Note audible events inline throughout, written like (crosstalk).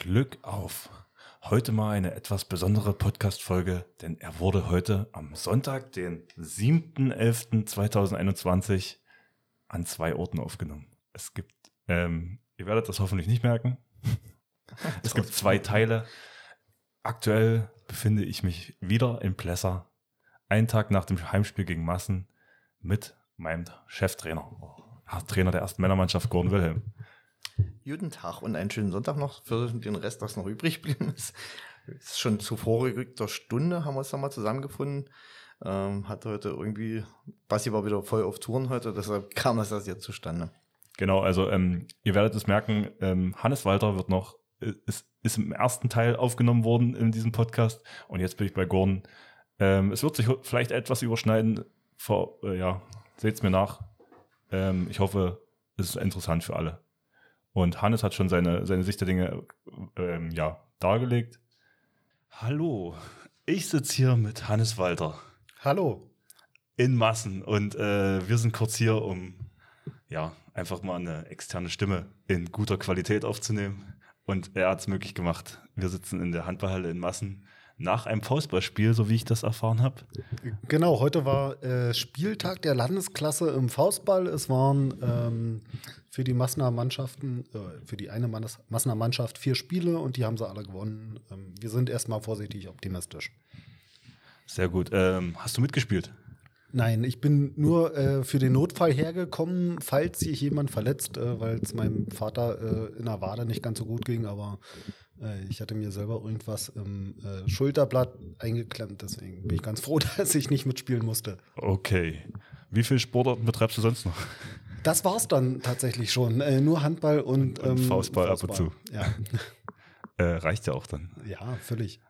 Glück auf. Heute mal eine etwas besondere Podcast-Folge, denn er wurde heute am Sonntag, den 7.11.2021 an zwei Orten aufgenommen. Es gibt, ähm, ihr werdet das hoffentlich nicht merken. (laughs) es gibt zwei Teile. Aktuell befinde ich mich wieder in Plesser, einen Tag nach dem Heimspiel gegen Massen mit meinem Cheftrainer, Trainer der ersten Männermannschaft, Gordon Wilhelm. Guten Tag und einen schönen Sonntag noch für den Rest, was noch übrig geblieben ist. ist schon zu vorgerückter Stunde, haben wir uns nochmal zusammengefunden. Ähm, hat heute irgendwie, Basti war wieder voll auf Touren heute, deshalb kam das jetzt zustande. Genau, also ähm, ihr werdet es merken, ähm, Hannes Walter wird noch, ist, ist im ersten Teil aufgenommen worden in diesem Podcast und jetzt bin ich bei Gordon. Ähm, es wird sich vielleicht etwas überschneiden, vor, äh, ja, seht's mir nach. Ähm, ich hoffe, es ist interessant für alle. Und Hannes hat schon seine, seine Sicht der Dinge ähm, ja, dargelegt. Hallo, ich sitze hier mit Hannes Walter. Hallo. In Massen. Und äh, wir sind kurz hier, um ja, einfach mal eine externe Stimme in guter Qualität aufzunehmen. Und er hat es möglich gemacht. Wir sitzen in der Handballhalle in Massen nach einem Faustballspiel, so wie ich das erfahren habe. Genau, heute war äh, Spieltag der Landesklasse im Faustball. Es waren ähm, für die Massener Mannschaften, äh, für die eine Massener Mannschaft vier Spiele und die haben sie alle gewonnen. Ähm, wir sind erstmal vorsichtig optimistisch. Sehr gut. Ähm, hast du mitgespielt? Nein, ich bin nur äh, für den Notfall hergekommen, falls sich jemand verletzt, äh, weil es meinem Vater äh, in der Wade nicht ganz so gut ging, aber äh, ich hatte mir selber irgendwas im äh, Schulterblatt eingeklemmt, deswegen bin ich ganz froh, (laughs) dass ich nicht mitspielen musste. Okay. Wie viel Sportarten betreibst du sonst noch? Das war's dann tatsächlich schon. Äh, nur Handball und, und ähm, Faustball, Faustball, ab und zu. Ja. (laughs) äh, reicht ja auch dann. Ja, völlig.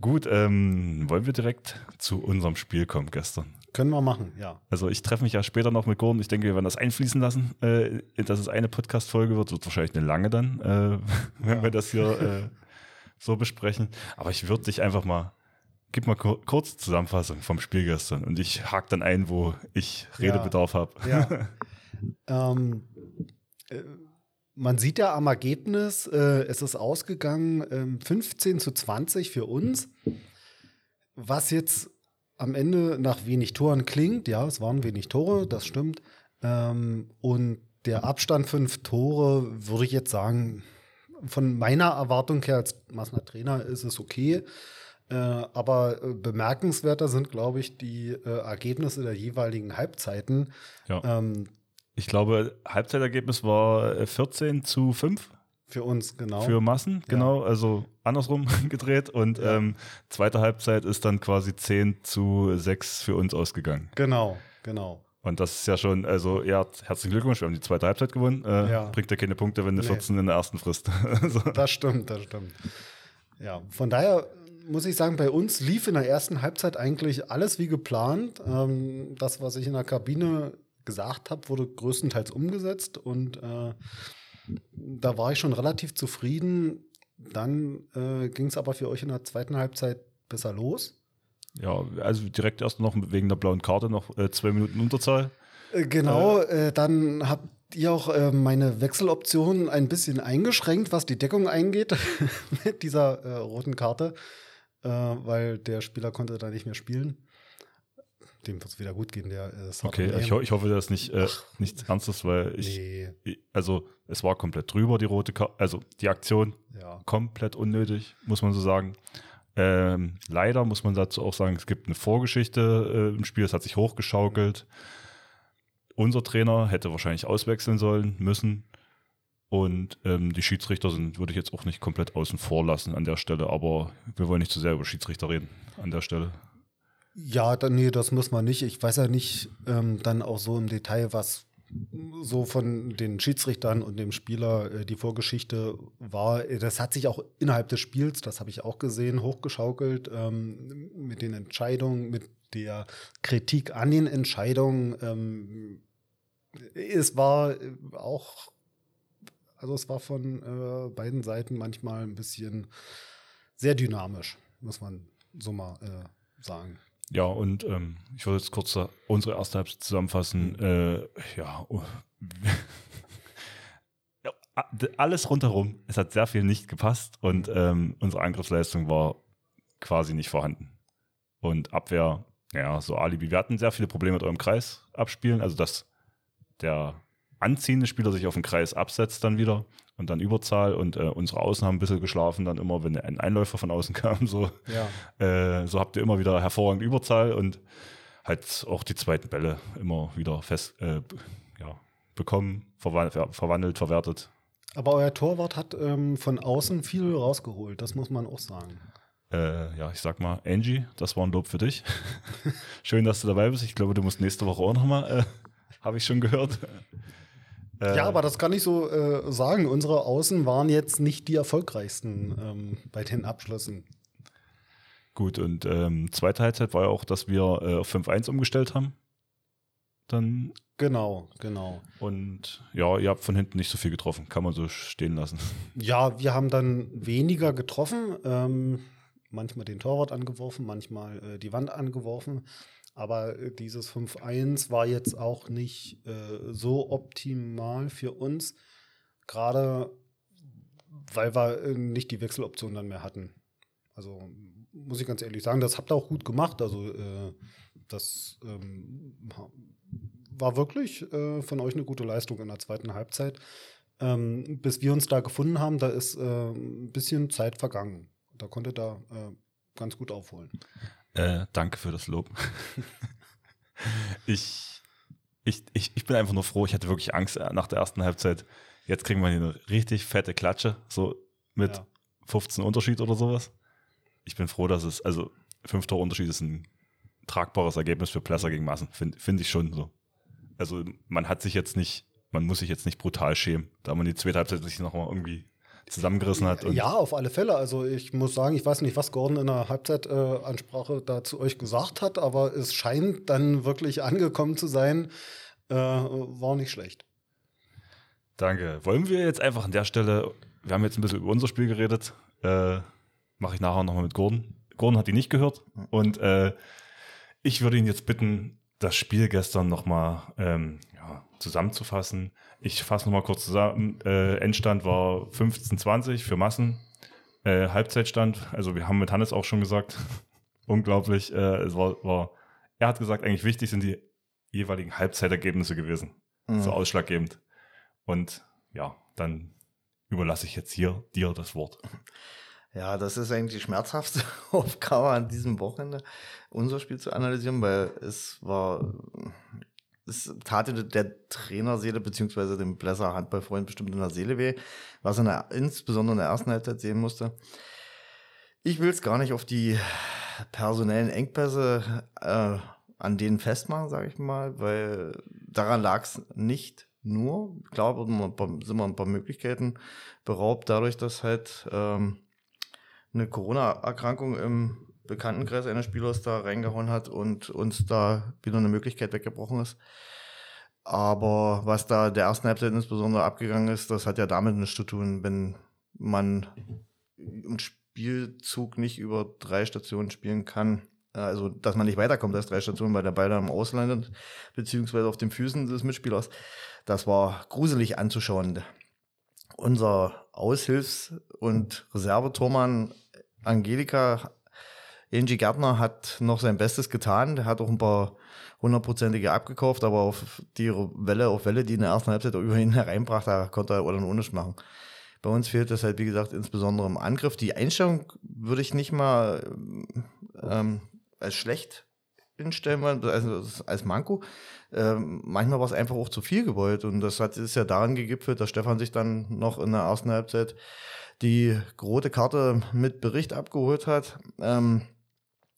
Gut, ähm, wollen wir direkt zu unserem Spiel kommen gestern? Können wir machen, ja. Also ich treffe mich ja später noch mit Gordon. Ich denke, wir werden das einfließen lassen, äh, dass es eine Podcast-Folge wird. Wird wahrscheinlich eine lange dann, äh, (laughs) wenn ja. wir das hier äh, so besprechen. Aber ich würde dich einfach mal, gib mal kurz Zusammenfassung vom Spiel gestern und ich hake dann ein, wo ich Redebedarf ja. habe. (laughs) Ja. Ähm, äh, man sieht ja am Ergebnis, äh, es ist ausgegangen äh, 15 zu 20 für uns. Was jetzt am Ende nach wenig Toren klingt. Ja, es waren wenig Tore, das stimmt. Ähm, und der Abstand fünf Tore, würde ich jetzt sagen, von meiner Erwartung her als Massener Trainer ist es okay. Äh, aber äh, bemerkenswerter sind, glaube ich, die äh, Ergebnisse der jeweiligen Halbzeiten. Ja. Ähm, ich glaube, Halbzeitergebnis war 14 äh, zu 5. Für uns, genau. Für Massen, genau. Ja. Also andersrum (laughs) gedreht. Und ja. ähm, zweite Halbzeit ist dann quasi 10 zu 6 für uns ausgegangen. Genau, genau. Und das ist ja schon, also ja, herzlichen Glückwunsch, wir haben die zweite Halbzeit gewonnen. Äh, ja. Bringt ja keine Punkte, wenn du nee. 14 in der ersten frisst. (laughs) so. Das stimmt, das stimmt. Ja, von daher muss ich sagen, bei uns lief in der ersten Halbzeit eigentlich alles wie geplant. Ähm, das, was ich in der Kabine gesagt habe, wurde größtenteils umgesetzt und äh, da war ich schon relativ zufrieden. Dann äh, ging es aber für euch in der zweiten Halbzeit besser los. Ja, also direkt erst noch wegen der blauen Karte noch äh, zwei Minuten Unterzahl. Äh, genau, äh, dann habt ihr auch äh, meine Wechseloption ein bisschen eingeschränkt, was die Deckung eingeht (laughs) mit dieser roten Karte, weil der Spieler konnte da nicht mehr spielen dem wird es wieder gut gehen. Der ist okay, ich, ich, hoffe, das ist nicht äh, nichts Ernstes, weil ich, nee. also es war komplett drüber die rote Karte, also die Aktion ja. komplett unnötig, muss man so sagen. Ähm, leider muss man dazu auch sagen, es gibt eine Vorgeschichte äh, im Spiel, es hat sich hochgeschaukelt. Unser Trainer hätte wahrscheinlich auswechseln sollen müssen. Und ähm, die Schiedsrichter sind, würde ich jetzt auch nicht komplett außen vor lassen an der Stelle, aber wir wollen nicht zu sehr über Schiedsrichter reden an der Stelle. Ja, dann, nee, das muss man nicht. Ich weiß ja nicht ähm, dann auch so im Detail, was so von den Schiedsrichtern und dem Spieler äh, die Vorgeschichte war. Das hat sich auch innerhalb des Spiels, das habe ich auch gesehen, hochgeschaukelt ähm, mit den Entscheidungen, mit der Kritik an den Entscheidungen. Ähm, es war auch, also es war von äh, beiden Seiten manchmal ein bisschen sehr dynamisch, muss man so mal äh, sagen. Ja, und ähm, ich wollte jetzt kurz unsere erste Halbzeit zusammenfassen. Äh, ja, (laughs) alles rundherum. Es hat sehr viel nicht gepasst und ähm, unsere Angriffsleistung war quasi nicht vorhanden. Und Abwehr, ja, so Alibi. Wir hatten sehr viele Probleme mit eurem Kreis abspielen, also dass der anziehende Spieler sich auf den Kreis absetzt dann wieder und dann Überzahl und äh, unsere Außen haben ein bisschen geschlafen, dann immer, wenn ein Einläufer von außen (laughs) kam, so, ja. äh, so habt ihr immer wieder hervorragend Überzahl und halt auch die zweiten Bälle immer wieder fest äh, ja, bekommen, verwandelt, verwandelt, verwertet. Aber euer Torwart hat ähm, von außen viel rausgeholt, das muss man auch sagen. Äh, ja, ich sag mal, Angie, das war ein Lob für dich. (laughs) Schön, dass du dabei bist. Ich glaube, du musst nächste Woche auch nochmal, äh, (laughs) habe ich schon gehört. Äh, ja, aber das kann ich so äh, sagen. Unsere Außen waren jetzt nicht die erfolgreichsten ähm, bei den Abschlüssen. Gut, und ähm, zweite Halbzeit war ja auch, dass wir äh, auf 5-1 umgestellt haben. Dann. Genau, genau. Und ja, ihr habt von hinten nicht so viel getroffen, kann man so stehen lassen. (laughs) Ja, wir haben dann weniger getroffen. Ähm, manchmal den Torwart angeworfen, manchmal äh, die Wand angeworfen. Aber äh, dieses 5-1 war jetzt auch nicht äh, so optimal für uns, gerade weil wir äh, nicht die Wechseloption dann mehr hatten. Also muss ich ganz ehrlich sagen, das habt ihr auch gut gemacht. Also äh, das ähm, war wirklich äh, von euch eine gute Leistung in der zweiten Halbzeit. Ähm, bis wir uns da gefunden haben, da ist äh, ein bisschen Zeit vergangen. Da konnte da ganz gut aufholen. Äh, danke für das Lob. (laughs) ich, ich, ich, ich bin einfach nur froh. Ich hatte wirklich Angst äh, nach der ersten Halbzeit. Jetzt kriegen wir hier eine richtig fette Klatsche, so mit ja. 15 Unterschied oder sowas. Ich bin froh, dass es, also fünf Tore Unterschied ist ein tragbares Ergebnis für Plesser gegen Massen, finde find ich schon so. Also man hat sich jetzt nicht, man muss sich jetzt nicht brutal schämen, da man die zweite Halbzeit sich nochmal irgendwie zusammengerissen hat. ja, auf alle Fälle. Also ich muss sagen, ich weiß nicht, was Gordon in der Halbzeitansprache äh, da zu euch gesagt hat, aber es scheint dann wirklich angekommen zu sein. Äh, war nicht schlecht. Danke. Wollen wir jetzt einfach an der Stelle, wir haben jetzt ein bisschen über unser Spiel geredet, äh, mache ich nachher nochmal mit Gordon. Gordon hat die nicht gehört und äh, ich würde ihn jetzt bitten, das Spiel gestern nochmal ähm, ja, zusammenzufassen. Ich fasse nochmal kurz zusammen. Äh, Endstand war 15-20 für Massen. Äh, Halbzeitstand, also wir haben mit Hannes auch schon gesagt, (laughs) unglaublich. Äh, es war, war, er hat gesagt, eigentlich wichtig sind die jeweiligen Halbzeitergebnisse gewesen. Mhm. So ausschlaggebend. Und ja, dann überlasse ich jetzt hier dir das Wort. (laughs) Ja, das ist eigentlich die schmerzhaftste (laughs) Aufgabe an diesem Wochenende, unser Spiel zu analysieren, weil es war es tat der Trainerseele beziehungsweise dem Blesser Handballfreund bestimmt in der Seele weh, was er insbesondere in der ersten Halbzeit sehen musste. Ich will es gar nicht auf die personellen Engpässe äh, an denen festmachen, sage ich mal, weil daran lag es nicht nur. Klar sind wir ein paar Möglichkeiten beraubt, dadurch, dass halt ähm, eine Corona-Erkrankung im Bekanntenkreis eines Spielers da reingehauen hat und uns da wieder eine Möglichkeit weggebrochen ist. Aber was da der ersten Halbzeit insbesondere abgegangen ist, das hat ja damit nichts zu tun, wenn man einen Spielzug nicht über drei Stationen spielen kann. Also, dass man nicht weiterkommt als drei Stationen, weil der Ball dann im Ausland beziehungsweise auf den Füßen des Mitspielers. Das war gruselig anzuschauen. Unser Aushilfs- und Reservetormann Angelika Angie Gärtner hat noch sein Bestes getan. Der hat auch ein paar hundertprozentige abgekauft, aber auf die Welle auf Welle, die in der ersten Halbzeit über ihn hereinbrachte, da konnte er oder nur nichts machen. Bei uns fehlt es halt, wie gesagt, insbesondere im Angriff. Die Einstellung würde ich nicht mal ähm, als schlecht hinstellen, also als Manko. Ähm, manchmal war es einfach auch zu viel gewollt und das hat, ist ja daran gegipfelt, dass Stefan sich dann noch in der ersten Halbzeit die rote Karte mit Bericht abgeholt hat. Ähm,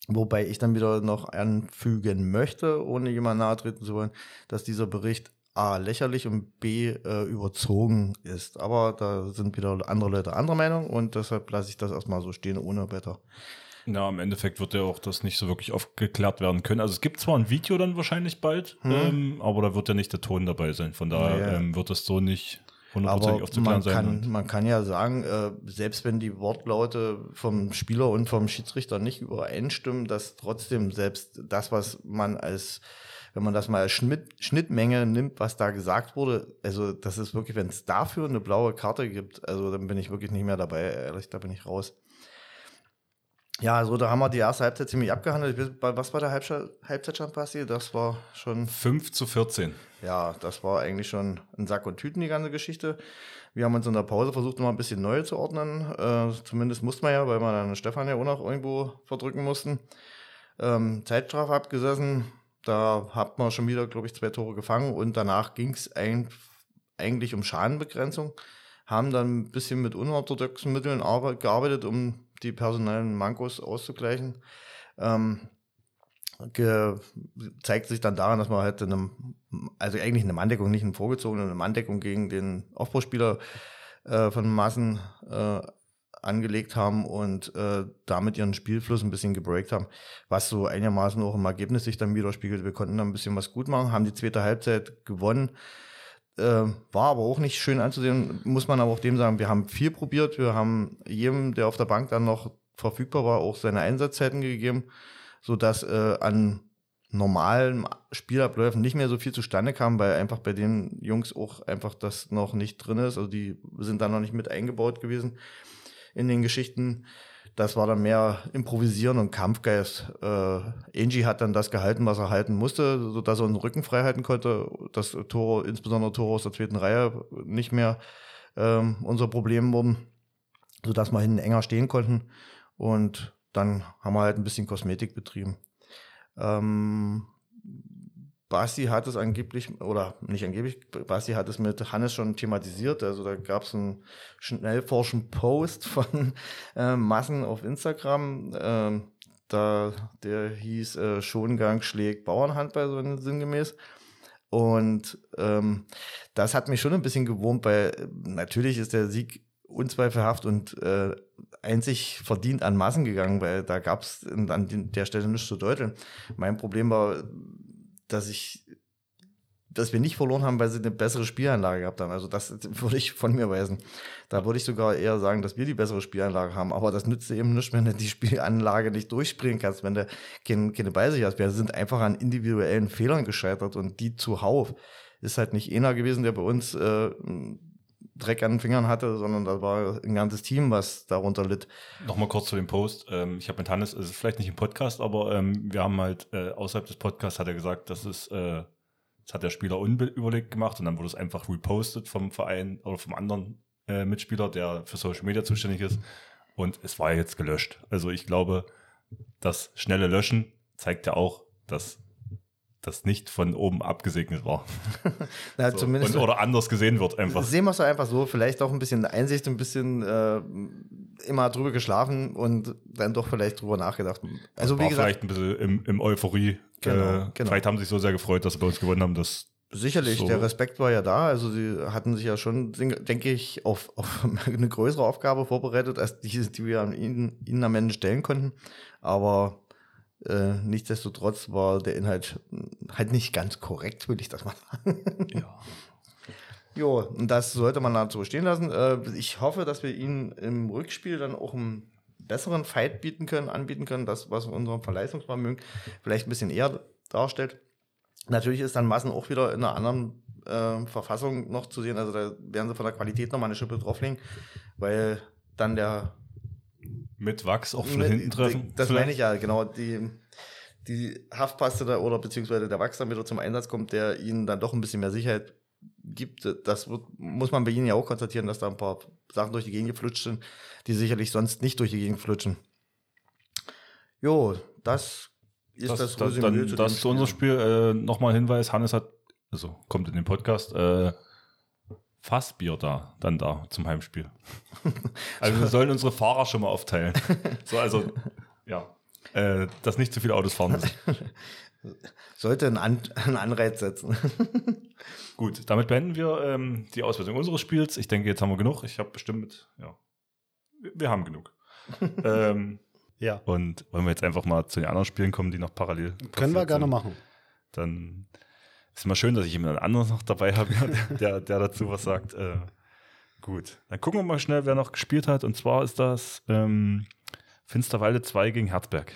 Wobei ich dann wieder noch anfügen möchte, ohne jemand nahe treten zu wollen, dass dieser Bericht A lächerlich und B äh, überzogen ist. Aber da sind wieder andere Leute anderer Meinung und deshalb lasse ich das erstmal so stehen, ohne weiter. Ja, im Endeffekt wird ja auch das nicht so wirklich aufgeklärt werden können. Also es gibt zwar ein Video dann wahrscheinlich bald, hm. ähm, aber da wird ja nicht der Ton dabei sein. Von daher ja, ja. ähm, wird es so nicht aber man kann, man kann ja sagen, äh, selbst wenn die Wortlaute vom Spieler und vom Schiedsrichter nicht übereinstimmen, dass trotzdem selbst das, was man als wenn man das mal als Schnitt, Schnittmenge nimmt, was da gesagt wurde, also das ist wirklich, wenn es dafür eine blaue Karte gibt, also dann bin ich wirklich nicht mehr dabei, ehrlich, da bin ich raus. Ja, also da haben wir die erste Halbzeit ziemlich abgehandelt. Was war der Halbzeitstand, Basti? Das war schon. 5 zu 14. Ja, das war eigentlich schon ein Sack und Tüten, die ganze Geschichte. Wir haben uns in der Pause versucht, noch ein bisschen neu zu ordnen. Äh, zumindest mussten wir ja, weil wir dann Stefan ja auch noch irgendwo verdrücken mussten. Ähm, Zeitstrafe abgesessen. Da hat man schon wieder, glaube ich, zwei Tore gefangen und danach ging es eigentlich um Schadenbegrenzung. Haben dann ein bisschen mit unorthodoxen Mitteln gearbeitet, um die personellen Mankos auszugleichen. Ähm, zeigt sich dann daran, dass man halt eine, also eigentlich eine Manndeckung, nicht eine vorgezogene, eine Manndeckung gegen den Aufbauspieler äh, von Massen äh, angelegt haben und äh, damit ihren Spielfluss ein bisschen gebreakt haben, was so einigermaßen auch im Ergebnis sich dann widerspiegelt. Wir konnten dann ein bisschen was gut machen, haben die zweite Halbzeit gewonnen. Äh, war aber auch nicht schön anzusehen, muss man aber auch dem sagen, wir haben viel probiert, wir haben jedem, der auf der Bank dann noch verfügbar war, auch seine Einsatzzeiten gegeben, sodass äh, an normalen Spielabläufen nicht mehr so viel zustande kam, weil einfach bei den Jungs auch einfach das noch nicht drin ist. Also die sind da noch nicht mit eingebaut gewesen in den Geschichten. Das war dann mehr Improvisieren und Kampfgeist. Äh, Angie hat dann das gehalten, was er halten musste, sodass er den Rücken frei halten konnte, dass Tore, insbesondere Tore aus der zweiten Reihe, nicht mehr ähm, unser Problem wurden, sodass wir hinten enger stehen konnten. Und dann haben wir halt ein bisschen Kosmetik betrieben. Ähm, Basti hat es angeblich, oder nicht angeblich, Basti hat es mit Hannes schon thematisiert. Also da gab es einen schnellforschen Post von äh, Massen auf Instagram. Äh, da, der hieß äh, Schongang schlägt Bauernhandball, so sinngemäß. Und ähm, das hat mich schon ein bisschen gewurmt, weil natürlich ist der Sieg unzweifelhaft und äh, einzig verdient an Massen gegangen, weil da gab es an der Stelle nichts zu deuteln. Mein Problem war, dass ich dass wir nicht verloren haben, weil sie eine bessere Spielanlage gehabt haben. Also das (laughs) würde ich von mir weisen. Da würde ich sogar eher sagen, dass wir die bessere Spielanlage haben. Aber das nützt eben nicht, wenn du die (laughs) Spielanlage nicht durchspringen kannst, wenn du keine, keine Beise hast. Wir sind einfach an individuellen Fehlern gescheitert und die zuhauf ist halt nicht einer gewesen, der bei uns äh, Dreck an den Fingern hatte, sondern da war ein ganzes Team, was darunter litt. Nochmal kurz zu dem Post. Ähm, ich habe mit Hannes, also vielleicht nicht im Podcast, aber ähm, wir haben halt äh, außerhalb des Podcasts hat er gesagt, das ist, äh, das hat der Spieler unüberlegt gemacht und dann wurde es einfach repostet vom Verein oder vom anderen äh, Mitspieler, der für Social Media zuständig ist. Und es war jetzt gelöscht. Also ich glaube, das schnelle Löschen zeigt ja auch, dass das nicht von oben abgesegnet war. (laughs) Na, so. zumindest Und, oder anders gesehen wird einfach. Sehen wir es einfach so, vielleicht auch ein bisschen Einsicht, ein bisschen äh, immer drüber geschlafen und dann doch vielleicht drüber nachgedacht. Also wie gesagt, vielleicht ein bisschen im, im Euphorie. Genau, äh, genau. Vielleicht haben sie sich so sehr gefreut, dass sie bei uns gewonnen haben, dass Sicherlich, so. der Respekt war ja da. Also sie hatten sich ja schon, denke ich, auf, (laughs) auf eine größere Aufgabe vorbereitet, als die, die wir ihnen, ihnen am Ende stellen konnten. Aber äh, nichtsdestotrotz war der Inhalt halt nicht ganz korrekt, will ich das mal sagen. Ja. (laughs) Jo, und das sollte man dazu stehen lassen. Äh, ich hoffe, dass wir ihnen im Rückspiel dann auch einen besseren Fight bieten können, anbieten können, das, was unserem Verleistungsvermögen vielleicht ein bisschen eher darstellt. Natürlich ist dann Massen auch wieder in einer anderen äh, Verfassung noch zu sehen. Also da werden sie von der Qualität nochmal eine Schippe drauflegen, weil dann der mit Wachs auch von mit, hinten treffen? Das vielleicht? meine ich ja, genau. Die, die Haftpaste da oder beziehungsweise der Wachs dann wieder zum Einsatz kommt, der ihnen dann doch ein bisschen mehr Sicherheit gibt. Das wird, muss man bei ihnen ja auch konstatieren, dass da ein paar Sachen durch die Gegend geflutscht sind, die sicherlich sonst nicht durch die Gegend flutschen. Jo, das ist das, das, das dann, zu Das zu unserem Spiel. Äh, Nochmal Hinweis, Hannes hat, also kommt in den Podcast, äh, Fassbier da, dann da zum Heimspiel. (laughs) also wir sollen unsere Fahrer schon mal aufteilen. So, also, ja, äh, dass nicht zu viele Autos fahren müssen. (laughs) Sollte einen, An einen Anreiz setzen. (laughs) Gut, damit beenden wir ähm, die Auswertung unseres Spiels. Ich denke, jetzt haben wir genug. Ich habe bestimmt, mit, ja, wir, haben genug. ähm, ja. Und wollen wir jetzt einfach mal zu den anderen Spielen kommen, die noch parallel. Können wir gerne machen. Dann ist immer schön, dass ich jemand anderes noch dabei habe, (laughs) der, der dazu was sagt. Äh, gut, dann gucken wir mal schnell, wer noch gespielt hat. Und zwar ist das ähm, Finsterwalde 2 gegen Herzberg.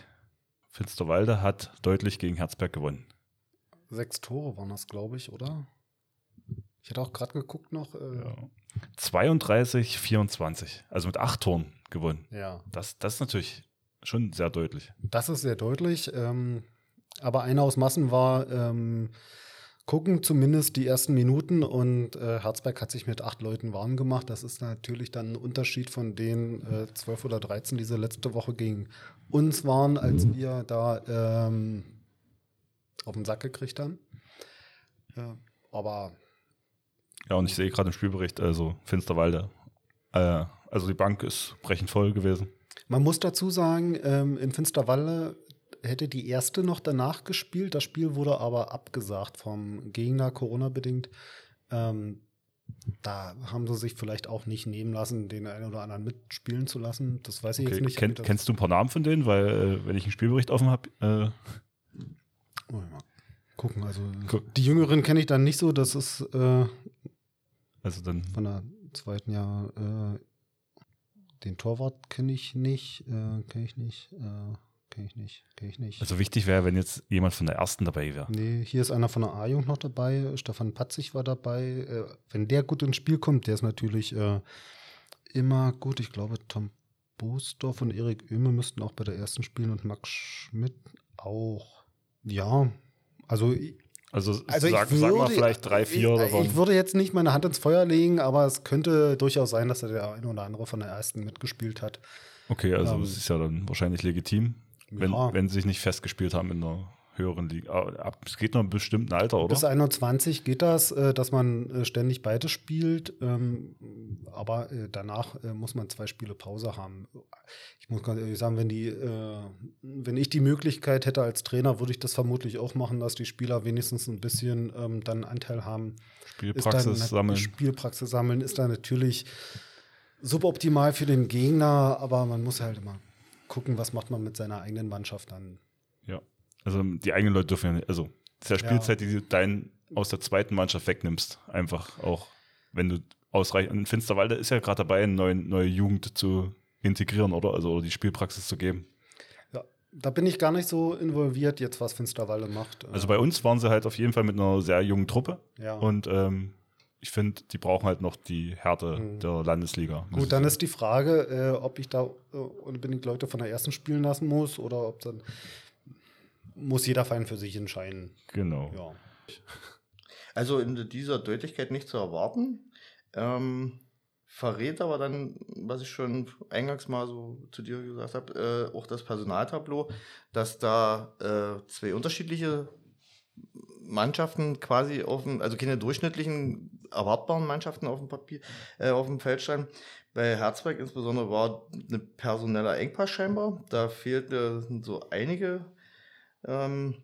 Finsterwalde hat deutlich gegen Herzberg gewonnen. sechs Tore waren das, glaube ich, oder? Ich hatte auch gerade geguckt noch. Äh ja. 32, 24. Also mit acht Toren gewonnen. Ja. Das, das ist natürlich schon sehr deutlich. Das ist sehr deutlich. Ähm, aber einer aus Massen war ähm, gucken zumindest die ersten Minuten und äh, Herzberg hat sich mit acht Leuten warm gemacht. Das ist natürlich dann ein Unterschied von den äh, zwölf oder dreizehn, die sie letzte Woche gegen uns waren, als mhm. wir da ähm, auf den Sack gekriegt haben. Ja, aber. Ja, und ich sehe gerade im Spielbericht, also Finsterwalde, äh, also die Bank ist brechend voll gewesen. Man muss dazu sagen, ähm, in Finsterwalde hätte die erste noch danach gespielt. Das Spiel wurde aber abgesagt vom Gegner, Corona-bedingt. Ähm, da haben sie sich vielleicht auch nicht nehmen lassen, den einen oder anderen mitspielen zu lassen. Das weiß ich okay. jetzt nicht. Ken, kennst du ein paar Namen von denen? Weil, äh, wenn ich einen Spielbericht offen habe. Äh oh, mal gucken. Also, Guck. die Jüngeren kenne ich dann nicht so. Das ist äh, also dann von der zweiten Jahr. Äh, den Torwart kenne ich nicht. Äh, kenne ich nicht. Kenne ich nicht, kenne ich nicht. Also wichtig wäre, wenn jetzt jemand von der ersten dabei wäre. Nee, hier ist einer von der A-Jugend noch dabei. Stefan Patzig war dabei. Äh, wenn der gut ins Spiel kommt, der ist natürlich äh, immer gut. Ich glaube, Tom Boosdorf und Erik Oehme müssten auch bei der ersten spielen und Max Schmidt auch. Ja, also also, also sag, würde, sag mal vielleicht drei, vier ich, davon. Ich würde jetzt nicht meine Hand ins Feuer legen, aber es könnte durchaus sein, dass er der eine oder andere von der ersten mitgespielt hat. Okay, also ähm, es ist ja dann wahrscheinlich legitim. Wenn, ja. wenn sie sich nicht festgespielt haben in einer höheren Liga. Es geht noch einem bestimmten Alter, oder? Bis 21 geht das, äh, dass man äh, ständig beide spielt. Ähm, aber äh, danach muss man zwei Spiele Pause haben. Ich muss ganz ehrlich sagen, wenn, die, wenn ich die Möglichkeit hätte als Trainer, würde ich das vermutlich auch machen, dass die Spieler wenigstens ein bisschen ähm, dann Anteil haben. Spielpraxis sammeln. Spielpraxis sammeln ist da natürlich suboptimal für den Gegner, aber man muss halt immer gucken, was macht man mit seiner eigenen Mannschaft dann. Ja, also die eigenen Leute dürfen ja nicht, also das ist ja Spielzeit, ja. die du dein aus der zweiten Mannschaft wegnimmst. Einfach auch, wenn du ausreichend. Und Finsterwalde ist ja gerade dabei, eine neue, neue Jugend zu integrieren, oder? Also oder die Spielpraxis zu geben. Ja, da bin ich gar nicht so involviert, jetzt was Finsterwalde macht. Also bei uns waren sie halt auf jeden Fall mit einer sehr jungen Truppe. Ja. Und ähm, ich finde, die brauchen halt noch die Härte mhm. der Landesliga. Gut, dann ist die Frage, äh, ob ich da äh, unbedingt Leute von der ersten spielen lassen muss oder ob dann muss jeder Verein für sich entscheiden. Genau. Ja. Also in dieser Deutlichkeit nicht zu erwarten. Ähm, verrät aber dann, was ich schon eingangs mal so zu dir gesagt habe, äh, auch das Personaltableau, dass da äh, zwei unterschiedliche Mannschaften quasi auf dem, also keine durchschnittlichen erwartbaren Mannschaften auf dem Papier, äh, auf dem Feld standen. Bei Herzberg insbesondere war ein personeller Engpass scheinbar. Da fehlten so einige, ähm,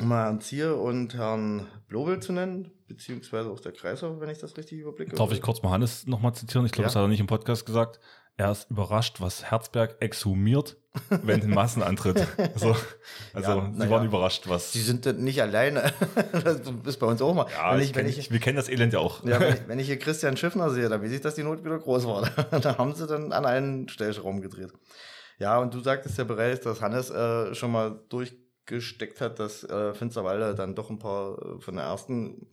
mal Herrn Zier und Herrn Blobel zu nennen, beziehungsweise auch der Kreiser, wenn ich das richtig überblicke. Darf ich kurz mal Hannes nochmal zitieren? Ich glaube, ja. das hat er nicht im Podcast gesagt er ist überrascht, was Herzberg exhumiert, wenn den Massen antritt. Also, (laughs) also ja, sie waren ja. überrascht, was. Sie sind nicht alleine. (laughs) das ist bei uns auch mal. Ja, ich, ich, kenn, ich, wir kennen das Elend ja auch. Ja, wenn (laughs) ich, wenn ich hier Christian Schiffner sehe, dann weiß ich, dass die Not wieder groß war. da haben sie dann an einen Stellschraum gedreht. Ja, und du sagtest ja bereits, dass Hannes äh, schon mal durchgesteckt hat, dass äh, Finsterwalde dann doch ein paar äh, von der ersten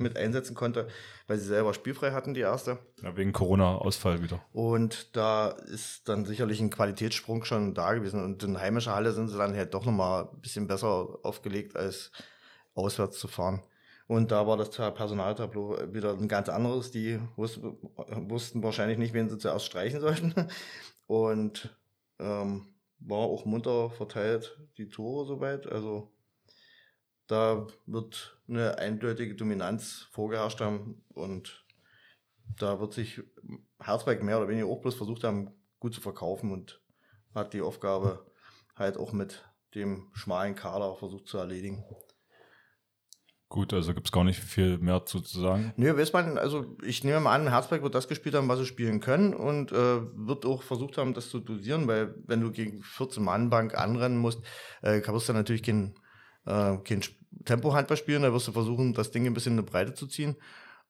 mit einsetzen konnte, weil sie selber spielfrei hatten, die erste. Ja, wegen Corona-Ausfall wieder. Und da ist dann sicherlich ein Qualitätssprung schon da gewesen. Und in heimischer Halle sind sie dann halt doch nochmal ein bisschen besser aufgelegt, als auswärts zu fahren. Und da war das Personaltableau wieder ein ganz anderes. Die wussten wahrscheinlich nicht, wen sie zuerst streichen sollten. (laughs) Und ähm, war auch munter verteilt, die Tore soweit. Also da wird eine eindeutige Dominanz vorgeherrscht haben und da wird sich Herzberg mehr oder weniger auch bloß versucht haben, gut zu verkaufen und hat die Aufgabe halt auch mit dem schmalen Kader versucht zu erledigen. Gut, also gibt es gar nicht viel mehr zu, zu sagen. Nö, weiß man, also ich nehme mal an, Herzberg wird das gespielt haben, was sie spielen können und äh, wird auch versucht haben, das zu dosieren, weil wenn du gegen 14 Mann Bank anrennen musst, äh, kannst du natürlich kein, äh, kein Tempo-Handball spielen, da wirst du versuchen, das Ding ein bisschen in die Breite zu ziehen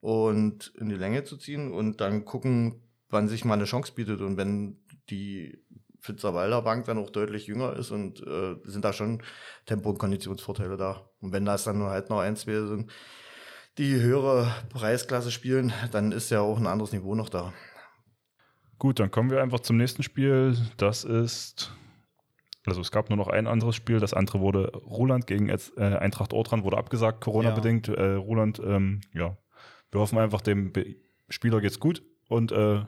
und in die Länge zu ziehen und dann gucken, wann sich mal eine Chance bietet. Und wenn die Fitzerwalder Bank dann auch deutlich jünger ist und äh, sind da schon Tempo- und Konditionsvorteile da. Und wenn das dann nur halt noch ein, zwei sind, die höhere Preisklasse spielen, dann ist ja auch ein anderes Niveau noch da. Gut, dann kommen wir einfach zum nächsten Spiel. Das ist, also es gab nur noch ein anderes Spiel. Das andere wurde Ruland gegen äh, Eintracht Ortrand, wurde abgesagt, Corona-bedingt. Ja. Äh, Ruland, ähm, ja, wir hoffen einfach, dem Spieler geht's gut und äh,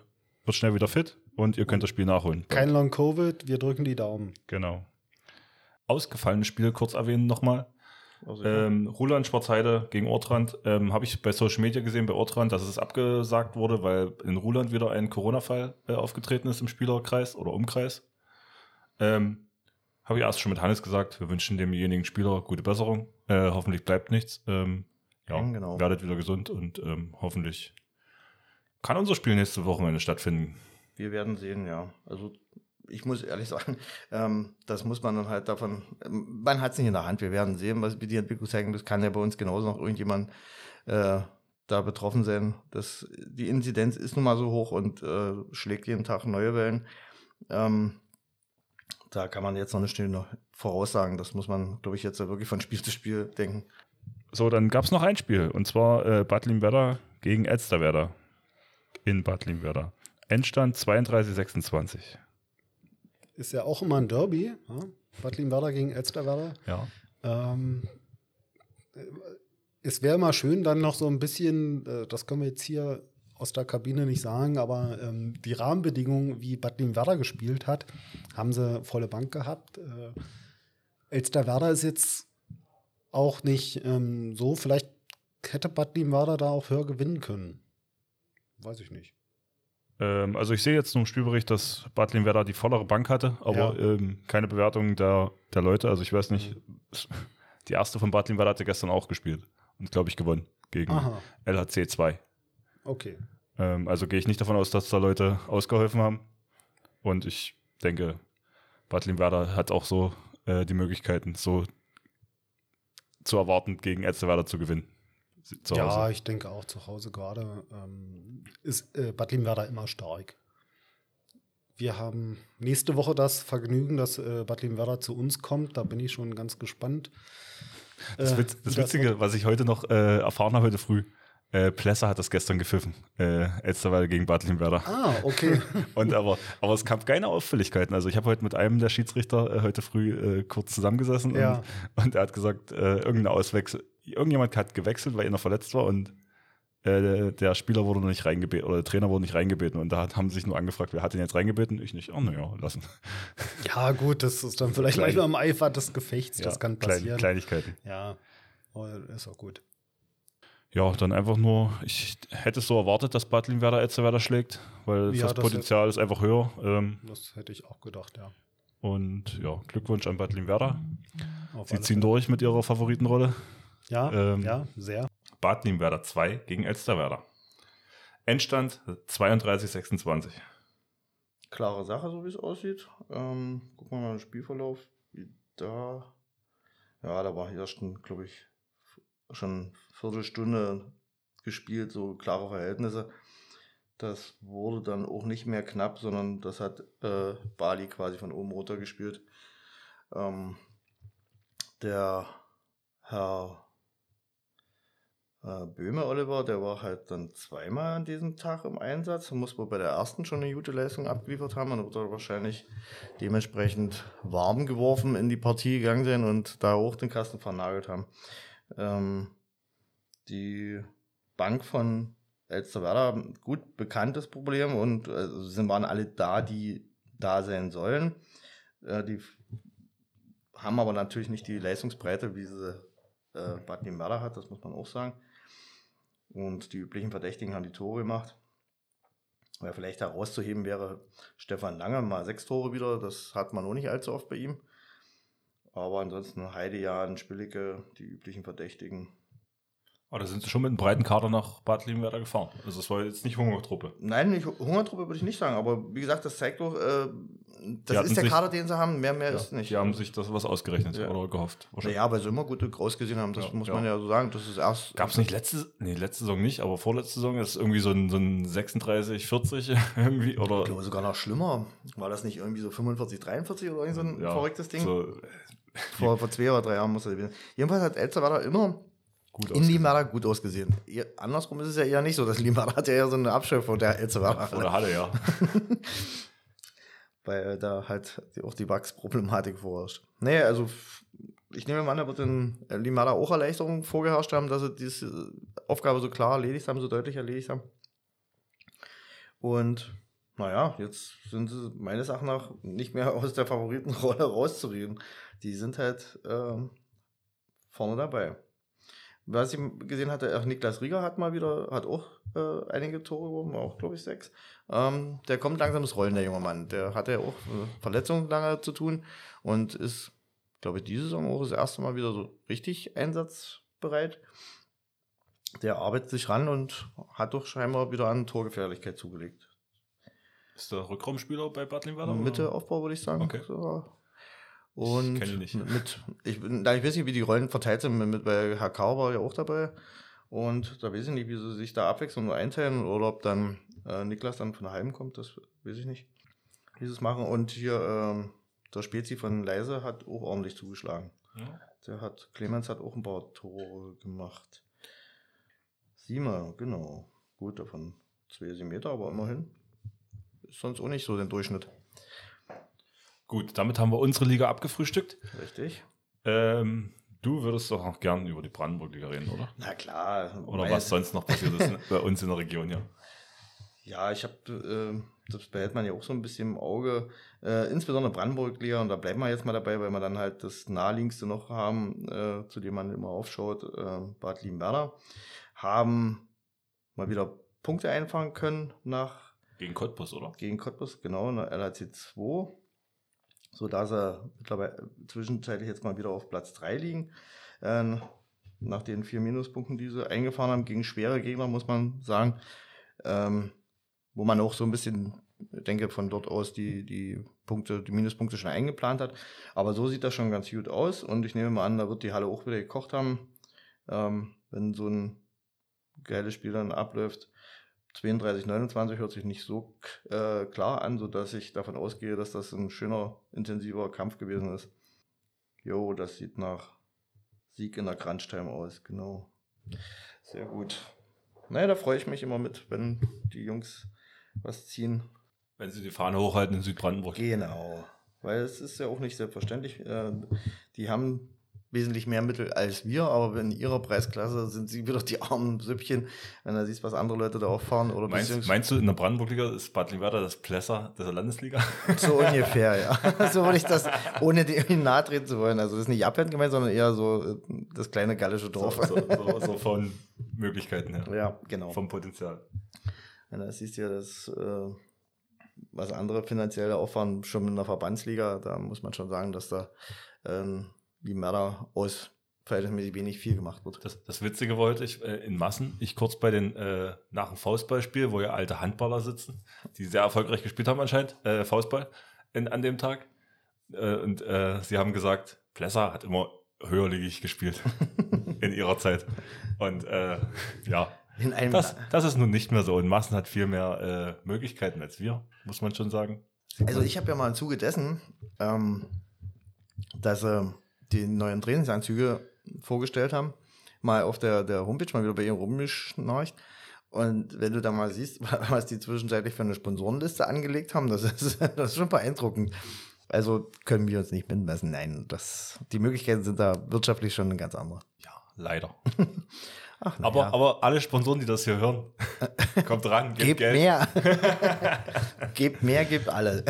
wird schnell wieder fit und ihr könnt das Spiel nachholen. Kein Long-Covid, wir drücken die Daumen. Genau. Ausgefallenes Spiel, kurz erwähnen nochmal. Also, ähm, Roland Schwarzheide gegen Ortrand ähm, habe ich bei Social Media gesehen bei Ortrand, dass es abgesagt wurde, weil in Ruland wieder ein Corona-Fall äh, aufgetreten ist im Spielerkreis oder Umkreis. Ähm, habe ich erst schon mit Hannes gesagt, wir wünschen demjenigen Spieler gute Besserung. Äh, hoffentlich bleibt nichts. Ähm, ja, genau. werdet wieder gesund und ähm, hoffentlich kann unser Spiel nächste Wochenende stattfinden. Wir werden sehen, ja. Also ich muss ehrlich (laughs) sagen, ähm, das muss man dann halt davon, ähm, man hat es nicht in der Hand. Wir werden sehen, was die Entwicklung zeigen. Das kann ja bei uns genauso noch irgendjemand äh, da betroffen sein. Das, die Inzidenz ist nun mal so hoch und äh, schlägt jeden Tag neue Wellen. Ähm, da kann man jetzt noch nicht schnell voraussagen. Das muss man, glaube ich, jetzt wirklich von Spiel zu Spiel denken. So, dann gab es noch ein Spiel und zwar äh, Bad Limwerder gegen Elsterwerder in Bad Limwerder. Endstand 32-26 ist ja auch immer ein Derby. Ja? Bad Limwerder gegen Elsterwerder. Ja. Ähm, es wäre mal schön, dann noch so ein bisschen, äh, das können wir jetzt hier aus der Kabine nicht sagen, aber ähm, die Rahmenbedingungen, wie Bad Limwerder gespielt hat, haben sie volle Bank gehabt. Äh, Elsterwerder ist jetzt auch nicht ähm, so, vielleicht hätte Bad Limwerder da auch höher gewinnen können. Weiß ich nicht. Ähm, also ich sehe jetzt nur im Spielbericht, dass Bad Limwerder die vollere Bank hatte, aber ja. ähm, keine Bewertung der, der Leute. Also ich weiß nicht, die erste von Bad Limwerder hatte gestern auch gespielt und glaube ich gewonnen gegen Aha. LHC 2. Okay. Ähm, also gehe ich nicht davon aus, dass da Leute ausgeholfen haben. Und ich denke, Bad Limwerder hat auch so äh, die Möglichkeiten, so zu erwarten, gegen Elsterwerder zu gewinnen zu. Ja, ich denke auch zu Hause gerade ähm, ist äh, Bad Limwerder immer stark. Wir haben nächste Woche das Vergnügen, dass äh, Bad Limwerder zu uns kommt. Da bin ich schon ganz gespannt. Das, Witz, das äh, Witzige, was ich heute noch äh, erfahren habe, heute früh, äh, Plesser hat das gestern gepfiffen. Äh, Elsterweil gegen Bad Limwerder. Ah, okay. (laughs) und aber, aber es kam keine Auffälligkeiten. Also ich habe heute mit einem der Schiedsrichter äh, heute früh äh, kurz zusammengesessen ja. und, und, er hat gesagt, äh, irgendeine Auswechslung, irgendjemand hat gewechselt, weil er noch verletzt war und äh, der Spieler wurde noch nicht reingebeten oder der Trainer wurde nicht reingebeten und da haben sie sich nur angefragt, wer hat ihn jetzt reingebeten? Ich nicht. Oh, naja, lassen. (laughs) Ja, gut, das ist dann vielleicht Klein, manchmal im Eifer des Gefechts, ja, das kann passieren. Kleinigkeiten. Ja, ist auch gut. Ja, dann einfach nur, ich hätte so erwartet, dass Bad Limwerder Etzewerder schlägt, weil ja, das, das Potenzial hätte, ist einfach höher. Ähm, das hätte ich auch gedacht, ja. Und ja, Glückwunsch an Bad Limwerder. Sie ziehen durch mit ihrer Favoritenrolle. Ja, ähm, ja, sehr. Bad Limwerder 2 gegen Elsterwerder. Endstand 32-26. Klare Sache, so wie es aussieht. Ähm, gucken wir mal den Spielverlauf. Da, ja, da war erst, glaube ich, schon Viertelstunde gespielt, so klare Verhältnisse. Das wurde dann auch nicht mehr knapp, sondern das hat äh, Bali quasi von oben runter gespielt. Ähm, der Herr äh, Böhme Oliver, der war halt dann zweimal an diesem Tag im Einsatz, muss wohl bei der ersten schon eine gute Leistung abgeliefert haben und wird er wahrscheinlich dementsprechend warm geworfen in die Partie gegangen sein und da auch den Kasten vernagelt haben. Ähm, die Bank von Elsterwerda, gut bekanntes Problem und äh, sind waren alle da, die da sein sollen. Äh, die haben aber natürlich nicht die Leistungsbreite, wie sie äh, Bad Nimmerda hat, das muss man auch sagen. Und die üblichen Verdächtigen haben die Tore gemacht. Weil vielleicht herauszuheben wäre Stefan Lange mal sechs Tore wieder, das hat man auch nicht allzu oft bei ihm. Aber ansonsten Heide, Jan, Spillige, die üblichen Verdächtigen. Aber da sind sie schon mit einem breiten Kader nach Bad Liebenwerder gefahren. Also das war jetzt nicht Hungertruppe. Nein, nicht Hungertruppe würde ich nicht sagen. Aber wie gesagt, das zeigt doch, äh, das ist der sich, Kader, den sie haben, mehr, mehr ja, ist nicht. Die haben sich das was ausgerechnet ja. oder gehofft. Ja, weil sie immer gut rausgesehen haben, das ja, muss man ja so sagen. Das ist erst. Gab es nicht letzte, nee, letzte Saison nicht, aber vorletzte Saison ist irgendwie so ein, so ein 36, 40 (laughs) irgendwie. Oder ich glaube sogar noch schlimmer. War das nicht irgendwie so 45, 43 oder irgend so ein verrücktes Ding? So, vor, vor zwei oder drei Jahren muss er gewesen. Jedenfalls hat Elster immer gut in Limada gut ausgesehen. andersrum ist es ja eher nicht so. Das Limada hat ja eher so eine Abschrift von der Elster Oder hatte, ja. (laughs) Weil da halt auch die Wachsproblematik vorherrscht. Nee, also ich nehme mal an, da wird in Limada auch Erleichterung vorgeherrscht haben, dass sie diese Aufgabe so klar erledigt haben, so deutlich erledigt haben. Und naja, jetzt sind sie meines Erachtens nach nicht mehr aus der Favoritenrolle (laughs) rauszureden. Die sind halt äh, vorne dabei. Was ich gesehen hatte, auch Niklas Rieger hat mal wieder, hat auch äh, einige Tore gewonnen, auch glaube ich sechs. Ähm, der kommt langsam ins Rollen, der junge Mann. Der hatte ja auch äh, Verletzungen lange zu tun und ist, glaube ich, diese Saison auch das erste Mal wieder so richtig einsatzbereit. Der arbeitet sich ran und hat doch scheinbar wieder an Torgefährlichkeit zugelegt. Ist der Rückraumspieler bei Bad Limweiler? Mitte Aufbau, würde ich sagen. Okay. So, und ich nicht. mit, ich, na, ich weiß nicht, wie die Rollen verteilt sind, mit, weil Herr Kau war ja auch dabei. Und da weiß ich nicht, wie sie sich da abwechseln oder einteilen oder ob dann äh, Niklas dann von daheim kommt, das weiß ich nicht, wie sie es machen. Und hier ähm, der Spezi von Leise hat auch ordentlich zugeschlagen. Ja. Der hat, Clemens hat auch ein paar Tore gemacht. Siemer, genau. Gut, davon zwei Meter, aber immerhin. Ist sonst auch nicht so den Durchschnitt. Gut, damit haben wir unsere Liga abgefrühstückt. Richtig. Ähm, du würdest doch auch gern über die Brandenburg-Liga reden, oder? Na klar. Oder was sonst noch passiert ist (laughs) bei uns in der Region, ja. Ja, ich habe, äh, das behält man ja auch so ein bisschen im Auge, äh, insbesondere Brandenburg-Liga, und da bleiben wir jetzt mal dabei, weil wir dann halt das naheliegendste noch haben, äh, zu dem man immer aufschaut, äh, Bad Liebenwerder, haben mal wieder Punkte einfangen können nach. Gegen Cottbus, oder? Gegen Cottbus, genau, in der LHC 2 so dass er mittlerweile zwischenzeitlich jetzt mal wieder auf Platz 3 liegen. Äh, nach den vier Minuspunkten, die sie eingefahren haben, gegen schwere Gegner, muss man sagen, ähm, wo man auch so ein bisschen, denke, von dort aus die, die Punkte, die Minuspunkte schon eingeplant hat. Aber so sieht das schon ganz gut aus und ich nehme mal an, da wird die Halle auch wieder gekocht haben, ähm, wenn so ein geiles Spiel dann abläuft. 32, 29 hört sich nicht so äh, klar an, sodass ich davon ausgehe, dass das ein schöner, intensiver Kampf gewesen ist. Jo, das sieht nach Sieg in der Crunch-Time aus, genau. Sehr gut. Naja, da freue ich mich immer mit, wenn die Jungs was ziehen. Wenn sie die Fahne hochhalten in Südbrandenburg. Genau. Weil es ist ja auch nicht selbstverständlich. Äh, die haben wesentlich mehr Mittel als wir, aber in ihrer Preisklasse sind sie wieder die armen Süppchen, wenn du siehst, was andere Leute da auffahren. Oder meinst, meinst du, in der Brandenburg-Liga ist Bad Lieberda das Plesser der Landesliga? (laughs) So ungefähr, ja. (laughs) so würde ich das, ohne dem nahe treten zu wollen. Also das ist nicht abwertend gemeint, sondern eher so äh, das kleine gallische Dorf. So, so, so, so von Möglichkeiten her. Ja, genau. Vom Potenzial. Ja, da siehst du ja, das, äh, was andere finanzielle auffahren, schon in der Verbandsliga, da muss man schon sagen, dass da ähm, wie Mörder aus verhältnismäßig wenig viel gemacht wird. Das, das Witzige wollte ich äh, in Massen, ich kurz bei den äh, nach dem Faustballspiel, wo ja alte Handballer sitzen, die sehr erfolgreich gespielt haben anscheinend, äh, Faustball in, an dem Tag. Äh, und äh, sie haben gesagt, Plesser hat immer höherligig gespielt (laughs) in ihrer Zeit. Und äh, ja, das, das ist nun nicht mehr so. Und Massen hat viel mehr Möglichkeiten als wir, muss man schon sagen. Also ich habe ja mal im Zuge dessen, ähm, dass äh, die neuen Trainingsanzüge vorgestellt haben, mal auf der, der Homepage, mal wieder bei ihrem rumgeschnarcht. Und wenn du da mal siehst, (laughs) was die zwischenzeitlich für eine Sponsorenliste angelegt haben, das ist, (laughs) das ist schon beeindruckend. Also können wir uns nicht mitmessen. Nein, das, die Möglichkeiten sind da wirtschaftlich schon eine ganz andere. Ja, leider. (laughs) Ach, aber, ja. aber alle Sponsoren, die das hier hören, (laughs) kommt ran, gebt, gebt Geld. mehr. (laughs) gebt mehr, gebt alle.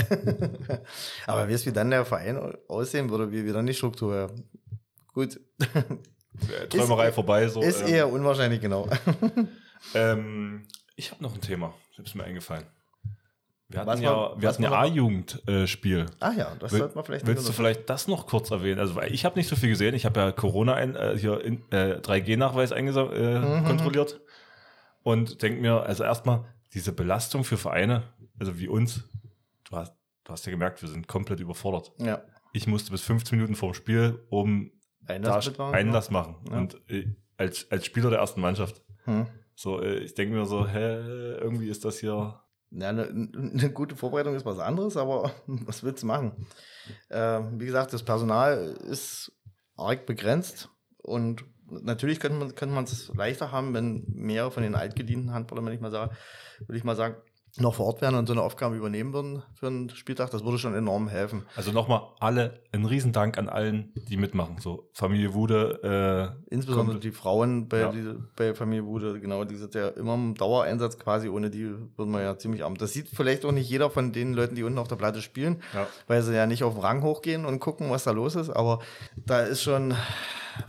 (laughs) aber wie es wie dann der Verein aussehen würde, wie wieder die Struktur. Gut. Träumerei ist, vorbei. So, ist ähm, eher unwahrscheinlich, genau. ähm, ich habe noch ein Thema, das ist mir eingefallen. Wir hatten was ja, wir hatten ja A-Jugend-Spiel. Äh, Ach ja, das sollte man vielleicht. Willst du vielleicht das noch kurz erwähnen? Also, weil ich habe nicht so viel gesehen. Ich habe ja Corona ein, äh, hier in, äh, 3G-Nachweis äh, mhm. kontrolliert und denke mir, also erstmal diese Belastung für Vereine, also wie uns. Du hast, du hast ja gemerkt, wir sind komplett überfordert. Ja. Ich musste bis 15 Minuten vorm Spiel um Einlass, da, Einlass machen. Ja. Und äh, als, als Spieler der ersten Mannschaft. Hm. So, äh, ich denke mir so, hä, irgendwie ist das hier. Ja, eine, eine gute Vorbereitung ist was anderes, aber (laughs) was willst du machen? Äh, wie gesagt, das Personal ist arg begrenzt und natürlich könnte man könnte es leichter haben, wenn mehr von den altgedienten Handballern, wenn ich mal sage, würde ich mal sagen, noch vor Ort wären und so eine Aufgabe übernehmen würden für einen Spieltag, das würde schon enorm helfen. Also nochmal alle, ein Riesendank an allen, die mitmachen. So Familie Wude. Äh, Insbesondere die Frauen bei, ja. die, bei Familie Wude, genau, die sind ja immer im Dauereinsatz quasi, ohne die würden wir ja ziemlich arm. Das sieht vielleicht auch nicht jeder von den Leuten, die unten auf der Platte spielen, ja. weil sie ja nicht auf den Rang hochgehen und gucken, was da los ist, aber da ist schon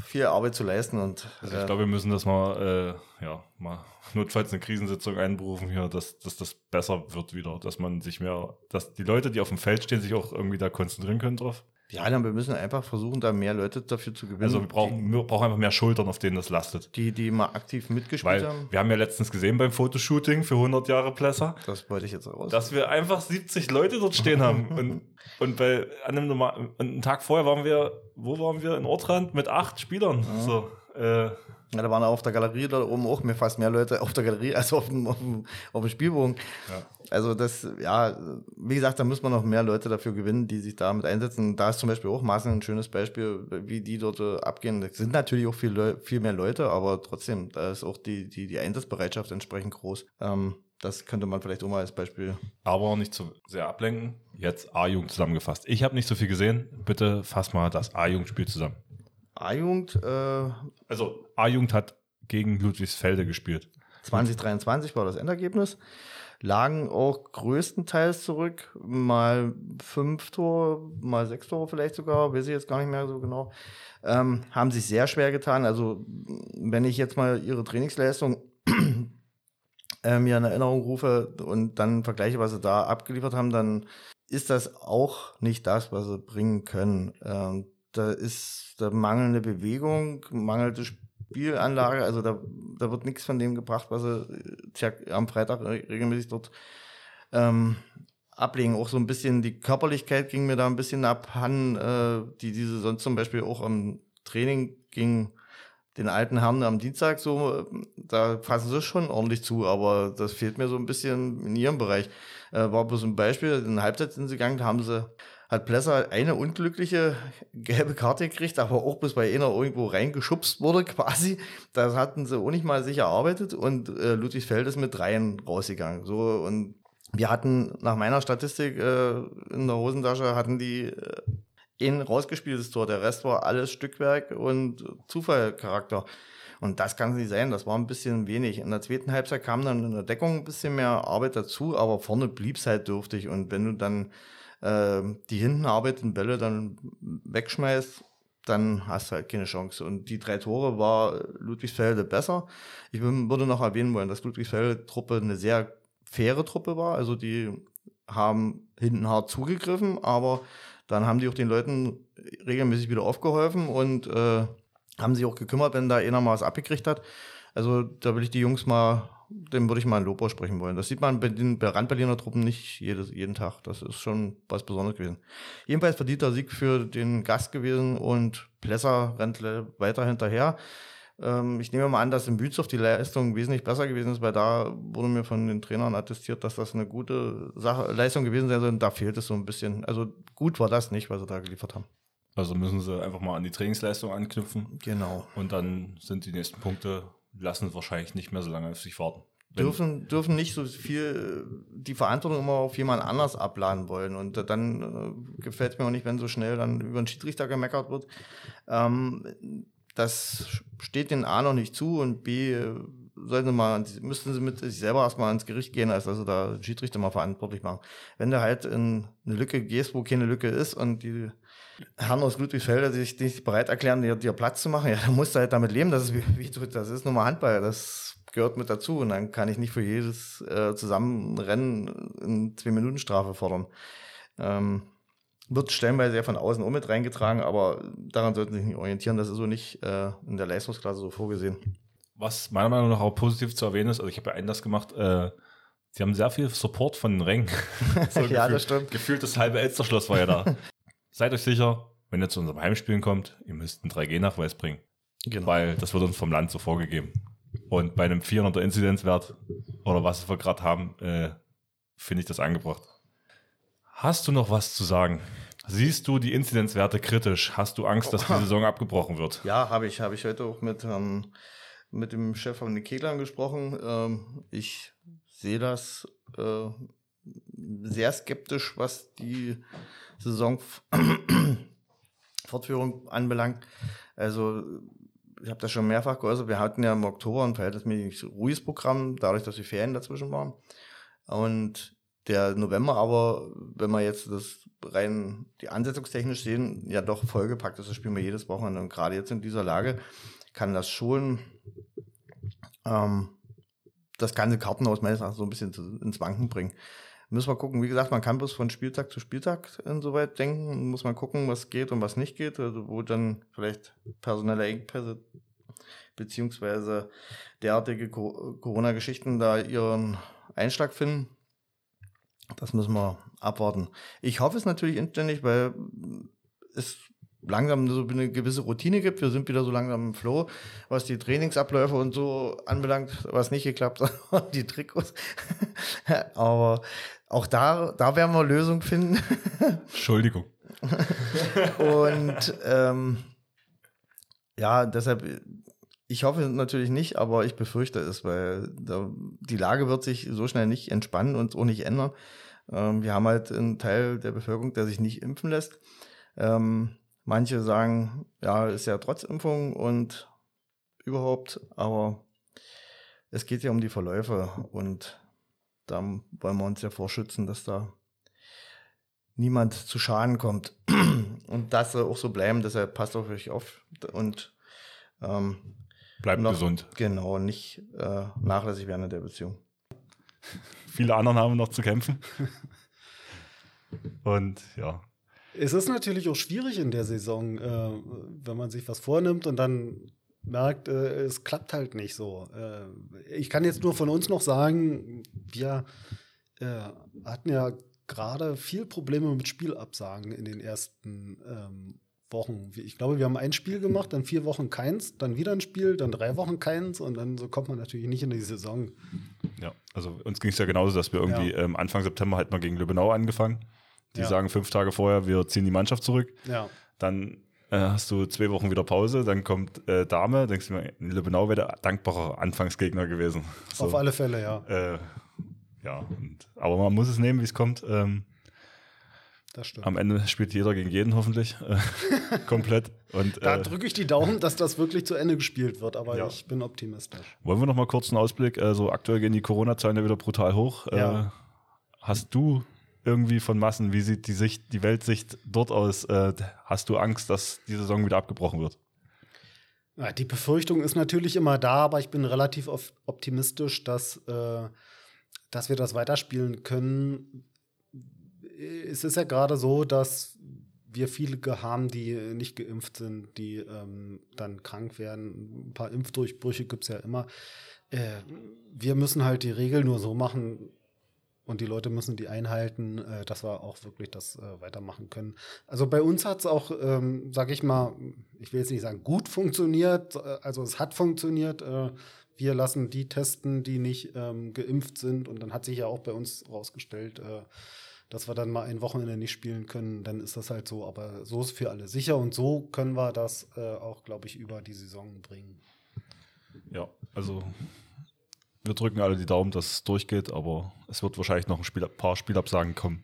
viel Arbeit zu leisten. Und, also ich äh, glaube, wir müssen das mal, äh, ja, mal notfalls eine Krisensitzung einberufen hier, dass, dass das besser wird wieder, dass man sich mehr, dass die Leute, die auf dem Feld stehen, sich auch irgendwie da konzentrieren können drauf. Ja, dann wir müssen einfach versuchen, da mehr Leute dafür zu gewinnen. Also wir brauchen, wir brauchen einfach mehr Schultern, auf denen das lastet. Die, die mal aktiv mitgespielt Weil haben. Wir haben ja letztens gesehen beim Fotoshooting für 100 Jahre Plesser. Das wollte ich jetzt raus. Dass wir einfach 70 Leute dort stehen haben. (laughs) Und, und bei an einem, normal, einen Tag vorher waren wir, wo waren wir? In Ortrand mit acht Spielern. Ja. So, äh, ja, da waren auf der Galerie da oben auch mir fast mehr Leute auf der Galerie (laughs) als auf dem, auf dem, auf dem Spielbogen. Ja. Also das, ja, wie gesagt, da muss man noch mehr Leute dafür gewinnen, die sich damit einsetzen. Da ist zum Beispiel auch Maßen ein schönes Beispiel, wie die dort äh, abgehen. Das sind natürlich auch viel, viel mehr Leute, aber trotzdem, da ist auch die, die, die Einsatzbereitschaft entsprechend groß. Ähm, das könnte man vielleicht auch mal als Beispiel. Aber nicht zu sehr ablenken. Jetzt A-Jugend zusammengefasst. Ich habe nicht so viel gesehen. Bitte fass mal das A-Jugendspiel zusammen. A-Jugend. Äh, also A-Jugend hat gegen Ludwigsfelde gespielt. 2023 war das Endergebnis. Lagen auch größtenteils zurück. Mal fünf Tore, mal sechs Tore vielleicht sogar, weiß ich jetzt gar nicht mehr so genau. Ähm, haben sich sehr schwer getan. Also, wenn ich jetzt mal ihre Trainingsleistung (clears throat) äh, mir in Erinnerung rufe und dann vergleiche, was sie da abgeliefert haben, dann ist das auch nicht das, was sie bringen können. Ähm, da ist da mangelnde Bewegung, mangelnde Spielanlage, also da, da wird nichts von dem gebracht, was sie tja, am Freitag regelmäßig dort ähm, ablegen. Auch so ein bisschen die Körperlichkeit ging mir da ein bisschen abhanden, äh, die diese sonst zum Beispiel auch am Training ging den alten Herren am Dienstag so, da fassen sie schon ordentlich zu, aber das fehlt mir so ein bisschen in ihrem Bereich. Äh, war bloß ein Beispiel, in der Halbzeit sind sie gegangen, da haben sie hat Plesser eine unglückliche gelbe Karte gekriegt, aber auch bis bei einer irgendwo reingeschubst wurde quasi. Das hatten sie auch nicht mal sich erarbeitet und äh, Ludwigsfeld ist mit dreien rausgegangen. So und wir hatten nach meiner Statistik äh, in der Hosentasche hatten die äh, ein rausgespieltes Tor. Der Rest war alles Stückwerk und Zufallcharakter. Und das kann nicht sein. Das war ein bisschen wenig. In der zweiten Halbzeit kam dann in der Deckung ein bisschen mehr Arbeit dazu, aber vorne blieb es halt dürftig. Und wenn du dann äh, die hinten arbeitenden Bälle dann wegschmeißt, dann hast du halt keine Chance. Und die drei Tore war Ludwigsfelde besser. Ich würde noch erwähnen wollen, dass Ludwigsfelde-Truppe eine sehr faire Truppe war. Also die haben hinten hart zugegriffen, aber dann haben die auch den Leuten regelmäßig wieder aufgeholfen und äh, haben sich auch gekümmert, wenn da einer mal was abgekriegt hat. Also da will ich die Jungs mal dem würde ich mal ein Lob aussprechen wollen. Das sieht man bei den Randberliner Truppen nicht jedes, jeden Tag. Das ist schon was Besonderes gewesen. Jedenfalls verdienter Sieg für den Gast gewesen und Plesser rennt weiter hinterher. Ähm, ich nehme mal an, dass in Bützow die Leistung wesentlich besser gewesen ist, weil da wurde mir von den Trainern attestiert, dass das eine gute Sache, Leistung gewesen sein soll. Und da fehlt es so ein bisschen. Also gut war das nicht, was sie da geliefert haben. Also müssen sie einfach mal an die Trainingsleistung anknüpfen. Genau. Und dann sind die nächsten Punkte lassen wahrscheinlich nicht mehr so lange auf sich warten. Dürfen, dürfen nicht so viel die Verantwortung immer auf jemand anders abladen wollen. Und dann äh, gefällt es mir auch nicht, wenn so schnell dann über den Schiedsrichter gemeckert wird. Ähm, das steht den A noch nicht zu und B äh, sollten sie mal, müssten sie mit sich selber erstmal ins Gericht gehen, als also da Schiedsrichter mal verantwortlich machen. Wenn du halt in eine Lücke gehst, wo keine Lücke ist und die Herren aus Ludwigsfelde sich nicht bereit erklären, dir, dir Platz zu machen, ja, dann musst du halt damit leben. Das ist, wie, wie, das ist nun mal Handball. Das gehört mit dazu. Und dann kann ich nicht für jedes äh, Zusammenrennen in zwei Minuten Strafe fordern. Ähm, wird stellenweise ja von außen auch mit reingetragen, aber daran sollten Sie sich nicht orientieren. Das ist so nicht äh, in der Leistungsklasse so vorgesehen. Was meiner Meinung nach auch positiv zu erwähnen ist, also ich habe ja Einlass gemacht, äh, Sie haben sehr viel Support von den Rängen. (laughs) so ja, das stimmt. Gefühlt das halbe Elsterschloss war ja da. (laughs) Seid euch sicher, wenn ihr zu unserem Heimspielen kommt, ihr müsst einen 3G-Nachweis bringen. Genau. Weil das wird uns vom Land so vorgegeben. Und bei einem 400er Inzidenzwert oder was wir gerade haben, äh, finde ich das angebracht. Hast du noch was zu sagen? Siehst du die Inzidenzwerte kritisch? Hast du Angst, dass die Saison abgebrochen wird? Ja, habe ich. Habe ich heute auch mit, ähm, mit dem Chef von den Keglern gesprochen. Ähm, ich sehe das äh, sehr skeptisch, was die Saisonfortführung (clears throat) anbelangt. Also ich habe das schon mehrfach geäußert, wir hatten ja im Oktober ein verhältnismäßig ruhiges Programm, dadurch, dass die Ferien dazwischen waren. Und der November aber, wenn wir jetzt das rein die ansetzungstechnisch sehen, ja doch vollgepackt ist. Das spielen wir jedes Wochenende. Und gerade jetzt in dieser Lage kann das schon ähm, das ganze Kartenhaus meines Erachtens so ein bisschen ins Wanken bringen. Müssen wir gucken, wie gesagt, man kann bloß von Spieltag zu Spieltag insoweit denken. Muss man gucken, was geht und was nicht geht, also wo dann vielleicht personelle Engpässe beziehungsweise derartige Corona-Geschichten da ihren Einschlag finden. Das müssen wir abwarten. Ich hoffe es natürlich inständig, weil es langsam so eine gewisse Routine gibt. Wir sind wieder so langsam im Flow, was die Trainingsabläufe und so anbelangt, was nicht geklappt hat, (laughs) die Trikots. (laughs) Aber auch da, da werden wir Lösungen finden. (laughs) Entschuldigung. und ähm, ja, deshalb, ich hoffe natürlich nicht, aber ich befürchte es, weil da, die Lage wird sich so schnell nicht entspannen und auch nicht ändern. Ähm, wir haben halt einen Teil der Bevölkerung, der sich nicht impfen lässt. Ähm, Manche sagen, ja, ist ja trotz Impfung und überhaupt, aber es geht ja um die Verläufe und da wollen wir uns ja vorschützen, dass da niemand zu Schaden kommt. (clears throat) Und das soll auch so bleiben, deshalb passt auf euch auf und ähm, bleibt noch, gesund. Genau, nicht äh, nachlässig werden in der Beziehung. (laughs) Viele anderen haben noch zu kämpfen. (laughs) Und ja, es ist natürlich auch schwierig in der Saison, äh, wenn man sich was vornimmt und dann merkt, äh, es klappt halt nicht so. Äh, ich kann jetzt nur von uns noch sagen, wir äh, hatten ja gerade viel Probleme mit Spielabsagen in den ersten ähm, Wochen. Ich glaube, wir haben ein Spiel gemacht, dann vier Wochen keins, dann wieder ein Spiel, dann drei Wochen keins und dann so kommt man natürlich nicht in die Saison. Ja, also uns ging es ja genauso, dass wir irgendwie ja. ähm, Anfang September halt mal gegen Lübbenau angefangen die ja. sagen fünf Tage vorher, wir ziehen die Mannschaft zurück. Ja. Dann äh, hast du zwei Wochen wieder Pause, dann kommt äh, Dame, denkst du mir, Lübbenau wäre der dankbare Anfangsgegner gewesen. So, Auf alle Fälle, ja. Äh, ja, und, aber man muss es nehmen, wie es kommt. Ähm, das stimmt. Am Ende spielt jeder gegen jeden hoffentlich äh, (laughs) komplett. Und, da äh, drücke ich die Daumen, dass das wirklich zu Ende gespielt wird, aber ja. ich bin optimistisch. Wollen wir noch mal kurz einen Ausblick? Also aktuell gehen die Corona-Zahlen ja wieder brutal hoch. Ja. Äh, hast du irgendwie von Massen. Wie sieht die Sicht, die Weltsicht dort aus? Äh, hast du Angst, dass die Saison wieder abgebrochen wird? Die Befürchtung ist natürlich immer da, aber ich bin relativ optimistisch, dass, äh, dass wir das weiterspielen können. Es ist ja gerade so, dass wir viele haben, die nicht geimpft sind, die ähm, dann krank werden. Ein paar Impfdurchbrüche gibt es ja immer. Äh, wir müssen halt die Regel nur so machen, und die Leute müssen die einhalten, äh, dass wir auch wirklich das äh, weitermachen können. Also bei uns hat es auch, ähm, sage ich mal, ich will jetzt nicht sagen gut funktioniert, äh, also es hat funktioniert. Äh, wir lassen die testen, die nicht ähm, geimpft sind. Und dann hat sich ja auch bei uns rausgestellt, äh, dass wir dann mal ein Wochenende nicht spielen können. Dann ist das halt so. Aber so ist für alle sicher. Und so können wir das äh, auch, glaube ich, über die Saison bringen. Ja, also wir drücken alle die Daumen, dass es durchgeht, aber es wird wahrscheinlich noch ein Spiel, paar Spielabsagen kommen.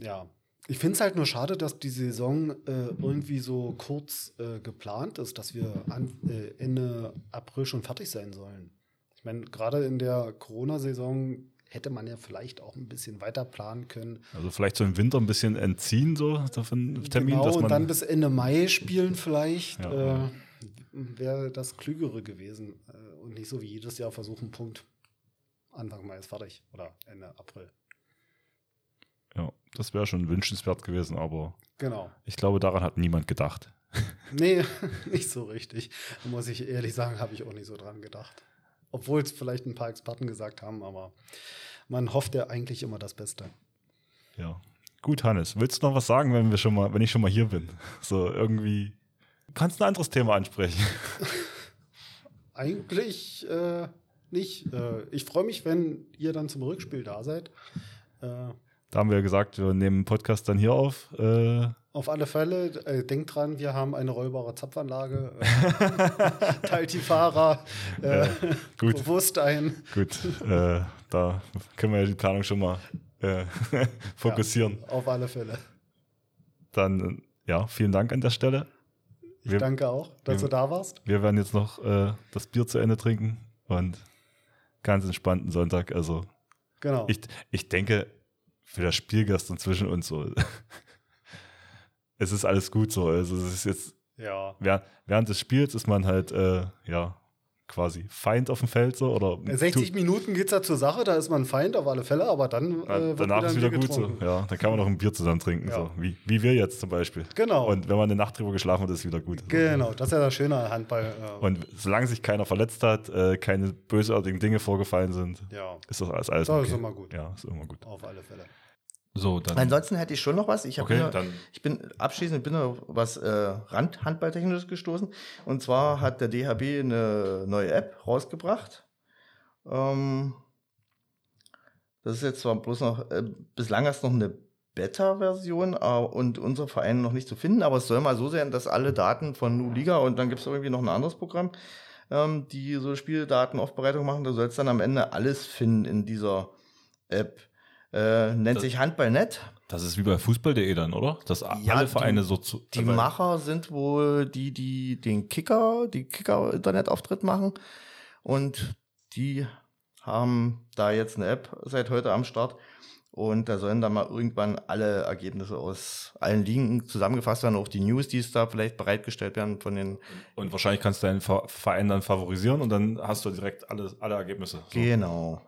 Ja. Ich finde es halt nur schade, dass die Saison äh, irgendwie so kurz äh, geplant ist, dass wir an, äh, Ende April schon fertig sein sollen. Ich meine, gerade in der Corona-Saison hätte man ja vielleicht auch ein bisschen weiter planen können. Also vielleicht so im Winter ein bisschen entziehen, so davon Termin, genau, dass man und dann bis Ende Mai spielen vielleicht. Ja. Äh, wäre das Klügere gewesen äh, und nicht so wie jedes Jahr versuchen, Punkt. Anfang Mai ist fertig oder Ende April. Ja, das wäre schon wünschenswert gewesen, aber genau. ich glaube, daran hat niemand gedacht. (laughs) nee, (laughs) nicht so richtig. Muss ich ehrlich sagen, habe ich auch nicht so dran gedacht. Obwohl es vielleicht ein paar Experten gesagt haben, aber man hofft ja eigentlich immer das Beste. Ja. Gut, Hannes, willst du noch was sagen, wenn wir schon mal, wenn ich schon mal hier bin? (laughs) So irgendwie. Kannst du ein anderes Thema ansprechen? Eigentlich äh, nicht. Äh, ich freue mich, wenn ihr dann zum Rückspiel da seid. Äh, da haben wir gesagt, wir nehmen den Podcast dann hier auf. Äh auf alle Fälle, äh, denkt dran, wir haben eine rollbare Zapfanlage. (laughs) teilt die Fahrer äh, gut. bewusst ein. Gut, da können wir ja die Planung schon mal (laughs) fokussieren. Ja, auf alle Fälle. Dann, ja, vielen Dank an der Stelle. Wir, ich danke auch, dass wir, du da warst. Wir werden jetzt noch äh, das Bier zu Ende trinken und ganz entspannten Sonntag. Also, genau. ich, ich denke, für das Spiel gestern zwischen uns so, (laughs) es ist alles gut so. Also, es ist jetzt, ja. während, während des Spiels ist man halt, äh, ja, quasi Feind auf dem Feld so oder 60 Minuten geht es ja zur Sache, da ist man Feind auf alle Fälle, aber dann äh, danach ist wieder gut so. Ja, dann kann man noch ein Bier zusammen trinken, ja. so wie, wie wir jetzt zum Beispiel. Genau. Und wenn man eine Nacht drüber geschlafen hat, ist es wieder gut. Genau, das ist ja das Schöne an Handball. Ja. Und solange sich keiner verletzt hat, äh, keine bösartigen Dinge vorgefallen sind, ja. ist das alles alles Das okay. ist immer gut. Ja, ist immer gut. Auf alle Fälle. So, dann. Ansonsten hätte ich schon noch was. Ich, okay, nur, ich bin abschließend bin auf was äh, Randhandballtechnisches gestoßen. Und zwar hat der DHB eine neue App rausgebracht. Ähm, das ist jetzt zwar bloß noch, äh, bislang erst noch eine Beta-Version äh, und unser Verein noch nicht zu finden, aber es soll mal so sein, dass alle Daten von Nu Liga und dann gibt es irgendwie noch ein anderes Programm, ähm, die so Spieldatenaufbereitung machen. Da soll es dann am Ende alles finden in dieser App. Äh, nennt das, sich Handballnet. Das ist wie bei Fußball.de dann, oder? Dass ja, alle Vereine die, so zu. Die Macher sind wohl die, die den Kicker, die Kicker-Internetauftritt machen. Und die haben da jetzt eine App seit heute am Start. Und da sollen dann mal irgendwann alle Ergebnisse aus allen Ligen zusammengefasst werden, auch die News, die es da vielleicht bereitgestellt werden von den. Und wahrscheinlich kannst du deinen Verein dann favorisieren und dann hast du direkt alle, alle Ergebnisse. So. Genau.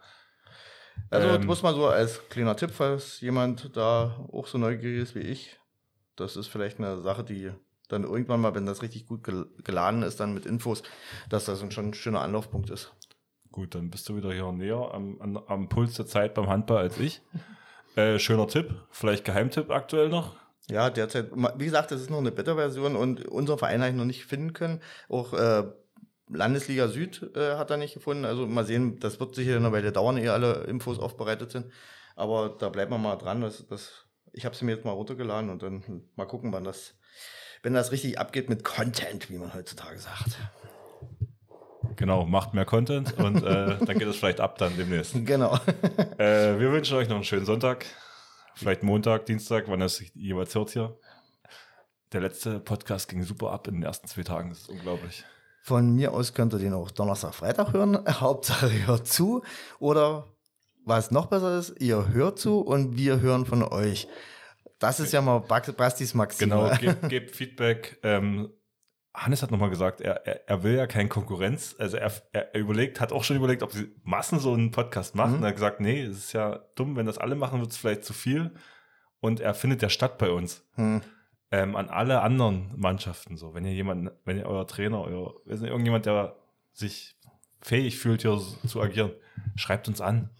Also ähm, muss man so als kleiner Tipp, falls jemand da auch so neugierig ist wie ich, das ist vielleicht eine Sache, die dann irgendwann mal, wenn das richtig gut geladen ist, dann mit Infos, dass das schon ein schöner Anlaufpunkt ist. Gut, dann bist du wieder hier näher am, am, am Puls der Zeit beim Handball als ich. (laughs) Äh, schöner Tipp, vielleicht Geheimtipp aktuell noch. Ja, derzeit, wie gesagt, das ist noch eine Beta-Version und unser Verein habe ich noch nicht finden können. Auch äh, Landesliga Süd äh, hat er nicht gefunden. Also mal sehen, das wird sicher eine Weile dauern, ehe alle Infos aufbereitet sind. Aber da bleiben wir mal dran. Das, das, ich habe sie mir jetzt mal runtergeladen und dann mal gucken, wann das, wenn das richtig abgeht mit Content, wie man heutzutage sagt. Genau, macht mehr Content und äh, (laughs) dann geht es vielleicht ab dann demnächst. Genau. (laughs) äh, wir wünschen euch noch einen schönen Sonntag. Vielleicht Montag, Dienstag, wann es jeweils hört hier. Der letzte Podcast ging super ab in den ersten zwei Tagen. Das ist unglaublich. Von mir aus könnt ihr den auch Donnerstag, Freitag hören. (laughs) Hauptsache ihr hört zu. Oder was noch besser ist, ihr hört zu und wir hören von euch. Das ist ja mal Bastis Maxim. Genau, (laughs) gebt, gebt Feedback. Ähm, Hannes hat nochmal gesagt, er, er, er, will ja keine Konkurrenz. Also er, er, überlegt, hat auch schon überlegt, ob sie Massen so einen Podcast machen. Mhm. Er hat gesagt, nee, es ist ja dumm, wenn das alle machen, wird es vielleicht zu viel. Und er findet ja statt bei uns. Mhm ähm, an alle anderen Mannschaften so. Wenn ihr jemanden, wenn ihr euer Trainer, euer, nicht, irgendjemand, der sich fähig fühlt, hier zu agieren, schreibt uns an.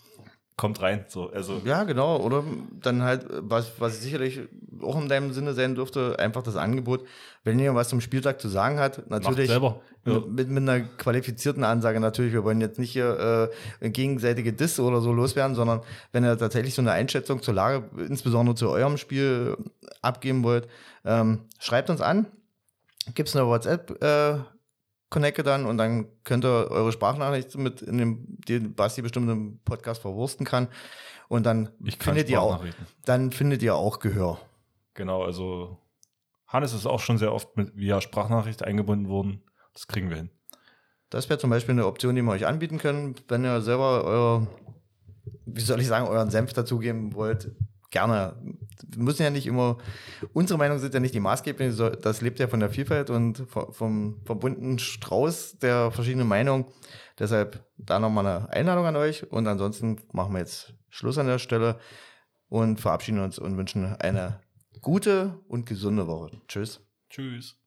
Kommt rein, so, also. Ja, genau, oder dann halt, was, was sicherlich auch in deinem Sinne sein dürfte, einfach das Angebot, wenn ihr was zum Spieltag zu sagen hat, natürlich ja. mit, mit einer qualifizierten Ansage natürlich, wir wollen jetzt nicht hier äh, gegenseitige Diss oder so loswerden, sondern wenn ihr tatsächlich so eine Einschätzung zur Lage, insbesondere zu eurem Spiel abgeben wollt, ähm, schreibt uns an, gibt es eine WhatsApp äh, Connecte dann und dann könnt ihr eure Sprachnachricht mit in dem, den Basti bestimmt im Podcast verwursten kann. Und dann findet ihr auch, dann findet ihr auch Gehör. Genau, also Hannes ist auch schon sehr oft mit via Sprachnachricht eingebunden worden. Das kriegen wir hin. Das wäre zum Beispiel eine Option, die wir euch anbieten können, wenn ihr selber euer, wie soll ich sagen, euren Senf dazugeben wollt gerne. Wir müssen ja nicht immer, unsere Meinung sind ja nicht die maßgeblichen, das lebt ja von der Vielfalt und vom, bunten Strauß der verschiedenen Meinungen. Deshalb da nochmal eine Einladung an euch und ansonsten machen wir jetzt Schluss an der Stelle und verabschieden uns und wünschen eine gute und gesunde Woche. Tschüss. Tschüss.